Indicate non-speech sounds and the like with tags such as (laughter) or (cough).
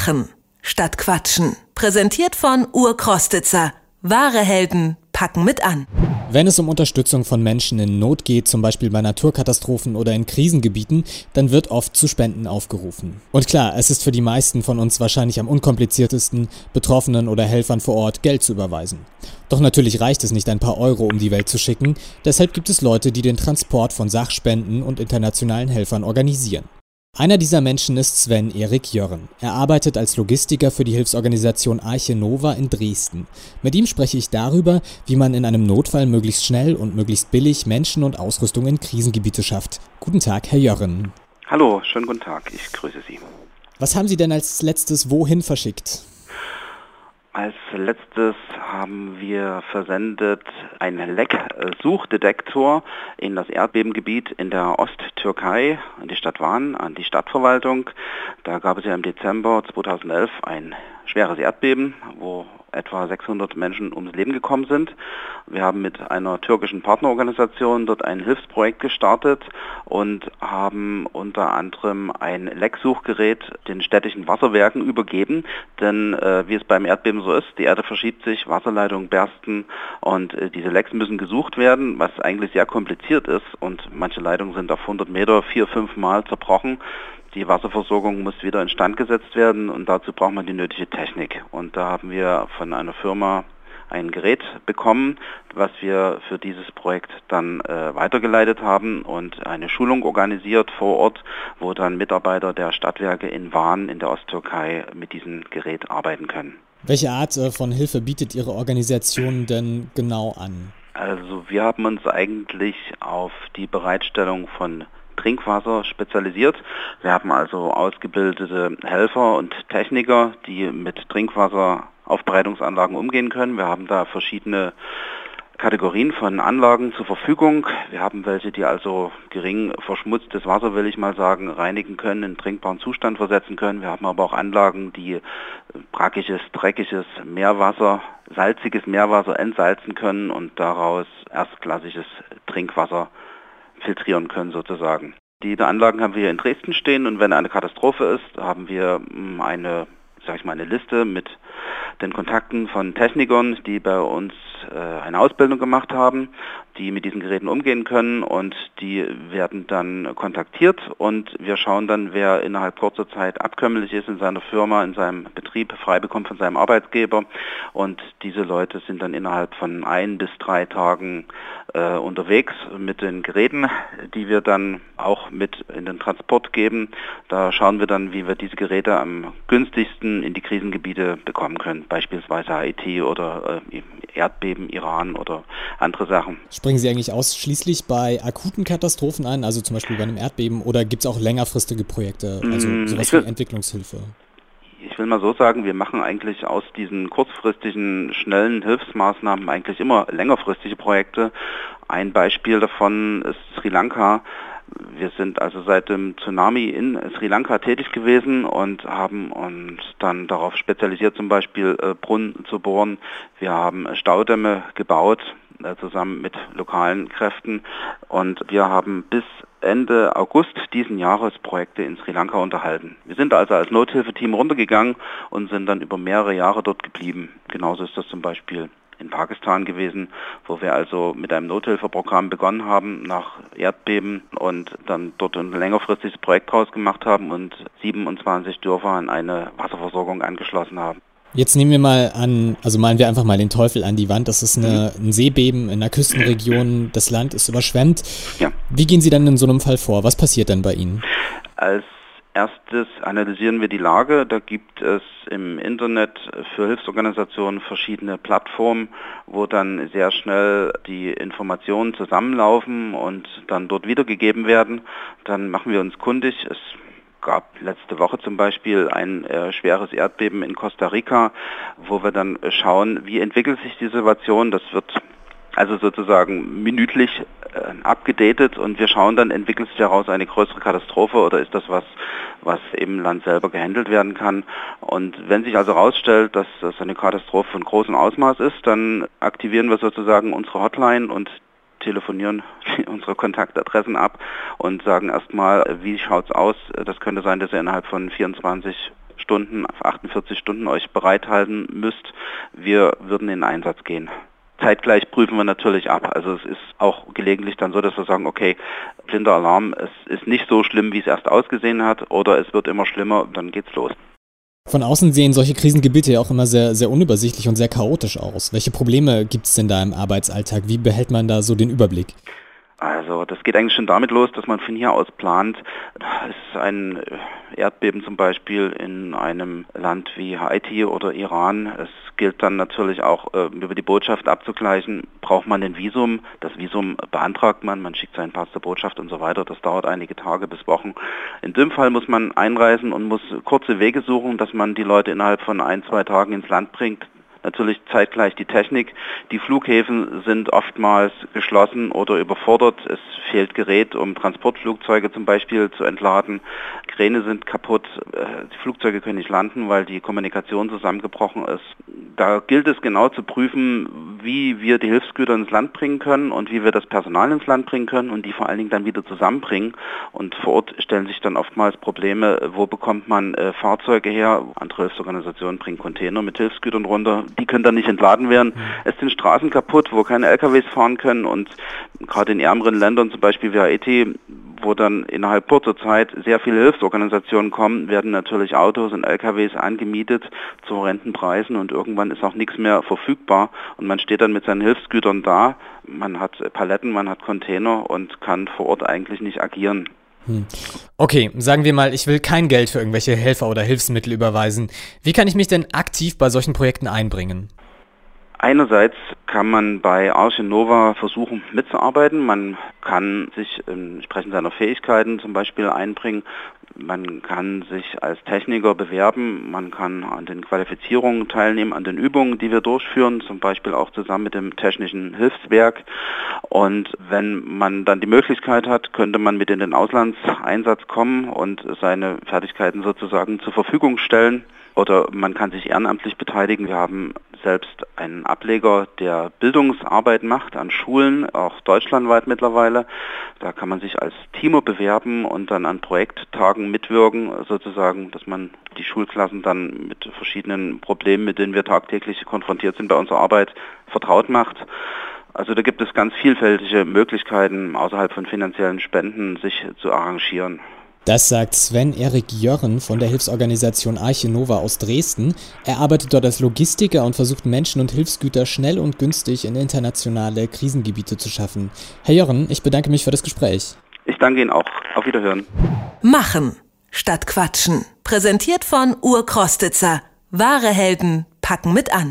Machen statt Quatschen. Präsentiert von Urkrostitzer. Wahre Helden packen mit an. Wenn es um Unterstützung von Menschen in Not geht, zum Beispiel bei Naturkatastrophen oder in Krisengebieten, dann wird oft zu Spenden aufgerufen. Und klar, es ist für die meisten von uns wahrscheinlich am unkompliziertesten, Betroffenen oder Helfern vor Ort Geld zu überweisen. Doch natürlich reicht es nicht ein paar Euro um die Welt zu schicken, deshalb gibt es Leute, die den Transport von Sachspenden und internationalen Helfern organisieren. Einer dieser Menschen ist Sven Erik Jörren. Er arbeitet als Logistiker für die Hilfsorganisation Arche Nova in Dresden. Mit ihm spreche ich darüber, wie man in einem Notfall möglichst schnell und möglichst billig Menschen und Ausrüstung in Krisengebiete schafft. Guten Tag, Herr Jörren. Hallo, schönen guten Tag. Ich grüße Sie. Was haben Sie denn als letztes wohin verschickt? Als letztes haben wir versendet einen Leck-Suchdetektor in das Erdbebengebiet in der Osttürkei, in die Stadt Van, an die Stadtverwaltung. Da gab es ja im Dezember 2011 ein schweres Erdbeben, wo etwa 600 Menschen ums Leben gekommen sind. Wir haben mit einer türkischen Partnerorganisation dort ein Hilfsprojekt gestartet und haben unter anderem ein Lecksuchgerät den städtischen Wasserwerken übergeben, denn äh, wie es beim Erdbeben so ist, die Erde verschiebt sich, Wasserleitungen bersten und äh, diese Lecks müssen gesucht werden, was eigentlich sehr kompliziert ist und manche Leitungen sind auf 100 Meter vier, fünf Mal zerbrochen. Die Wasserversorgung muss wieder instand gesetzt werden und dazu braucht man die nötige Technik. Und da haben wir von einer Firma ein Gerät bekommen, was wir für dieses Projekt dann äh, weitergeleitet haben und eine Schulung organisiert vor Ort, wo dann Mitarbeiter der Stadtwerke in Van in der Osttürkei mit diesem Gerät arbeiten können. Welche Art äh, von Hilfe bietet Ihre Organisation denn genau an? Also wir haben uns eigentlich auf die Bereitstellung von Trinkwasser spezialisiert. Wir haben also ausgebildete Helfer und Techniker, die mit Trinkwasseraufbereitungsanlagen umgehen können. Wir haben da verschiedene Kategorien von Anlagen zur Verfügung. Wir haben welche, die also gering verschmutztes Wasser, will ich mal sagen, reinigen können, in trinkbaren Zustand versetzen können. Wir haben aber auch Anlagen, die brackiges, dreckiges Meerwasser, salziges Meerwasser entsalzen können und daraus erstklassiges Trinkwasser filtrieren können sozusagen. Diese Anlagen haben wir in Dresden stehen und wenn eine Katastrophe ist, haben wir hm, eine, sag ich mal, eine Liste mit den Kontakten von Technikern, die bei uns äh, eine Ausbildung gemacht haben, die mit diesen Geräten umgehen können und die werden dann kontaktiert und wir schauen dann, wer innerhalb kurzer Zeit abkömmlich ist in seiner Firma, in seinem Betrieb, frei bekommt von seinem Arbeitgeber und diese Leute sind dann innerhalb von ein bis drei Tagen äh, unterwegs mit den Geräten, die wir dann auch mit in den Transport geben. Da schauen wir dann, wie wir diese Geräte am günstigsten in die Krisengebiete bekommen können, beispielsweise Haiti oder äh, Erdbeben, Iran oder andere Sachen. Springen Sie eigentlich ausschließlich bei akuten Katastrophen ein, also zum Beispiel bei einem Erdbeben, oder gibt es auch längerfristige Projekte, also mm, sowas wie Entwicklungshilfe? ich will mal so sagen, wir machen eigentlich aus diesen kurzfristigen, schnellen Hilfsmaßnahmen eigentlich immer längerfristige Projekte. Ein Beispiel davon ist Sri Lanka. Wir sind also seit dem Tsunami in Sri Lanka tätig gewesen und haben uns dann darauf spezialisiert, zum Beispiel äh, Brunnen zu bohren. Wir haben Staudämme gebaut, äh, zusammen mit lokalen Kräften und wir haben bis Ende August diesen Jahres Projekte in Sri Lanka unterhalten. Wir sind also als Nothilfeteam runtergegangen und sind dann über mehrere Jahre dort geblieben. Genauso ist das zum Beispiel in Pakistan gewesen, wo wir also mit einem Nothilfeprogramm begonnen haben nach Erdbeben und dann dort ein längerfristiges Projekt draus gemacht haben und 27 Dörfer an eine Wasserversorgung angeschlossen haben. Jetzt nehmen wir mal an, also malen wir einfach mal den Teufel an die Wand. Das ist eine, mhm. ein Seebeben in einer Küstenregion. Das Land ist überschwemmt. Ja. Wie gehen Sie dann in so einem Fall vor? Was passiert dann bei Ihnen? Als erstes analysieren wir die Lage. Da gibt es im Internet für Hilfsorganisationen verschiedene Plattformen, wo dann sehr schnell die Informationen zusammenlaufen und dann dort wiedergegeben werden. Dann machen wir uns kundig. Es gab letzte Woche zum Beispiel ein äh, schweres Erdbeben in Costa Rica, wo wir dann schauen, wie entwickelt sich die Situation. Das wird also sozusagen minütlich äh, abgedatet und wir schauen dann, entwickelt sich daraus eine größere Katastrophe oder ist das was, was im Land selber gehandelt werden kann. Und wenn sich also herausstellt, dass das eine Katastrophe von großem Ausmaß ist, dann aktivieren wir sozusagen unsere Hotline und telefonieren (laughs) unsere Kontaktadressen ab und sagen erstmal, wie schaut es aus. Das könnte sein, dass ihr innerhalb von 24 Stunden, 48 Stunden euch bereithalten müsst. Wir würden in Einsatz gehen. Zeitgleich prüfen wir natürlich ab. Also es ist auch gelegentlich dann so, dass wir sagen, okay, blinder Alarm, es ist nicht so schlimm, wie es erst ausgesehen hat, oder es wird immer schlimmer, dann geht's los. Von außen sehen solche Krisengebiete ja auch immer sehr, sehr unübersichtlich und sehr chaotisch aus. Welche Probleme gibt es denn da im Arbeitsalltag? Wie behält man da so den Überblick? Also das geht eigentlich schon damit los, dass man von hier aus plant. Es ist ein Erdbeben zum Beispiel in einem Land wie Haiti oder Iran. Es gilt dann natürlich auch äh, über die Botschaft abzugleichen. Braucht man ein Visum? Das Visum beantragt man, man schickt seinen Pass zur Botschaft und so weiter. Das dauert einige Tage bis Wochen. In dem Fall muss man einreisen und muss kurze Wege suchen, dass man die Leute innerhalb von ein, zwei Tagen ins Land bringt natürlich zeitgleich die Technik. Die Flughäfen sind oftmals geschlossen oder überfordert. Es fehlt Gerät, um Transportflugzeuge zum Beispiel zu entladen. Kräne sind kaputt. Äh, die Flugzeuge können nicht landen, weil die Kommunikation zusammengebrochen ist. Da gilt es genau zu prüfen, wie wir die Hilfsgüter ins Land bringen können und wie wir das Personal ins Land bringen können und die vor allen Dingen dann wieder zusammenbringen. Und vor Ort stellen sich dann oftmals Probleme, wo bekommt man äh, Fahrzeuge her? Andere Hilfsorganisationen bringen Container mit Hilfsgütern runter die können dann nicht entladen werden. Mhm. Es sind Straßen kaputt, wo keine LKWs fahren können und gerade in ärmeren Ländern, zum Beispiel wie Haiti, wo dann innerhalb kurzer Zeit sehr viele Hilfsorganisationen kommen, werden natürlich Autos und LKWs angemietet zu horrenden Preisen und irgendwann ist auch nichts mehr verfügbar und man steht dann mit seinen Hilfsgütern da. Man hat Paletten, man hat Container und kann vor Ort eigentlich nicht agieren. Hm. Okay, sagen wir mal, ich will kein Geld für irgendwelche Helfer oder Hilfsmittel überweisen. Wie kann ich mich denn aktiv bei solchen Projekten einbringen? Einerseits kann man bei Arche Nova versuchen mitzuarbeiten. Man kann sich entsprechend seiner Fähigkeiten zum Beispiel einbringen. Man kann sich als Techniker bewerben. Man kann an den Qualifizierungen teilnehmen, an den Übungen, die wir durchführen, zum Beispiel auch zusammen mit dem Technischen Hilfswerk. Und wenn man dann die Möglichkeit hat, könnte man mit in den Auslandseinsatz kommen und seine Fertigkeiten sozusagen zur Verfügung stellen. Oder man kann sich ehrenamtlich beteiligen. Wir haben selbst einen Ableger, der Bildungsarbeit macht an Schulen, auch deutschlandweit mittlerweile. Da kann man sich als Teamer bewerben und dann an Projekttagen mitwirken, sozusagen, dass man die Schulklassen dann mit verschiedenen Problemen, mit denen wir tagtäglich konfrontiert sind bei unserer Arbeit, vertraut macht. Also da gibt es ganz vielfältige Möglichkeiten, außerhalb von finanziellen Spenden sich zu arrangieren. Das sagt Sven Erik Jörren von der Hilfsorganisation Arche Nova aus Dresden. Er arbeitet dort als Logistiker und versucht Menschen und Hilfsgüter schnell und günstig in internationale Krisengebiete zu schaffen. Herr Jörren, ich bedanke mich für das Gespräch. Ich danke Ihnen auch. Auf Wiederhören. Machen statt Quatschen. Präsentiert von Urkrostitzer. Wahre Helden packen mit an.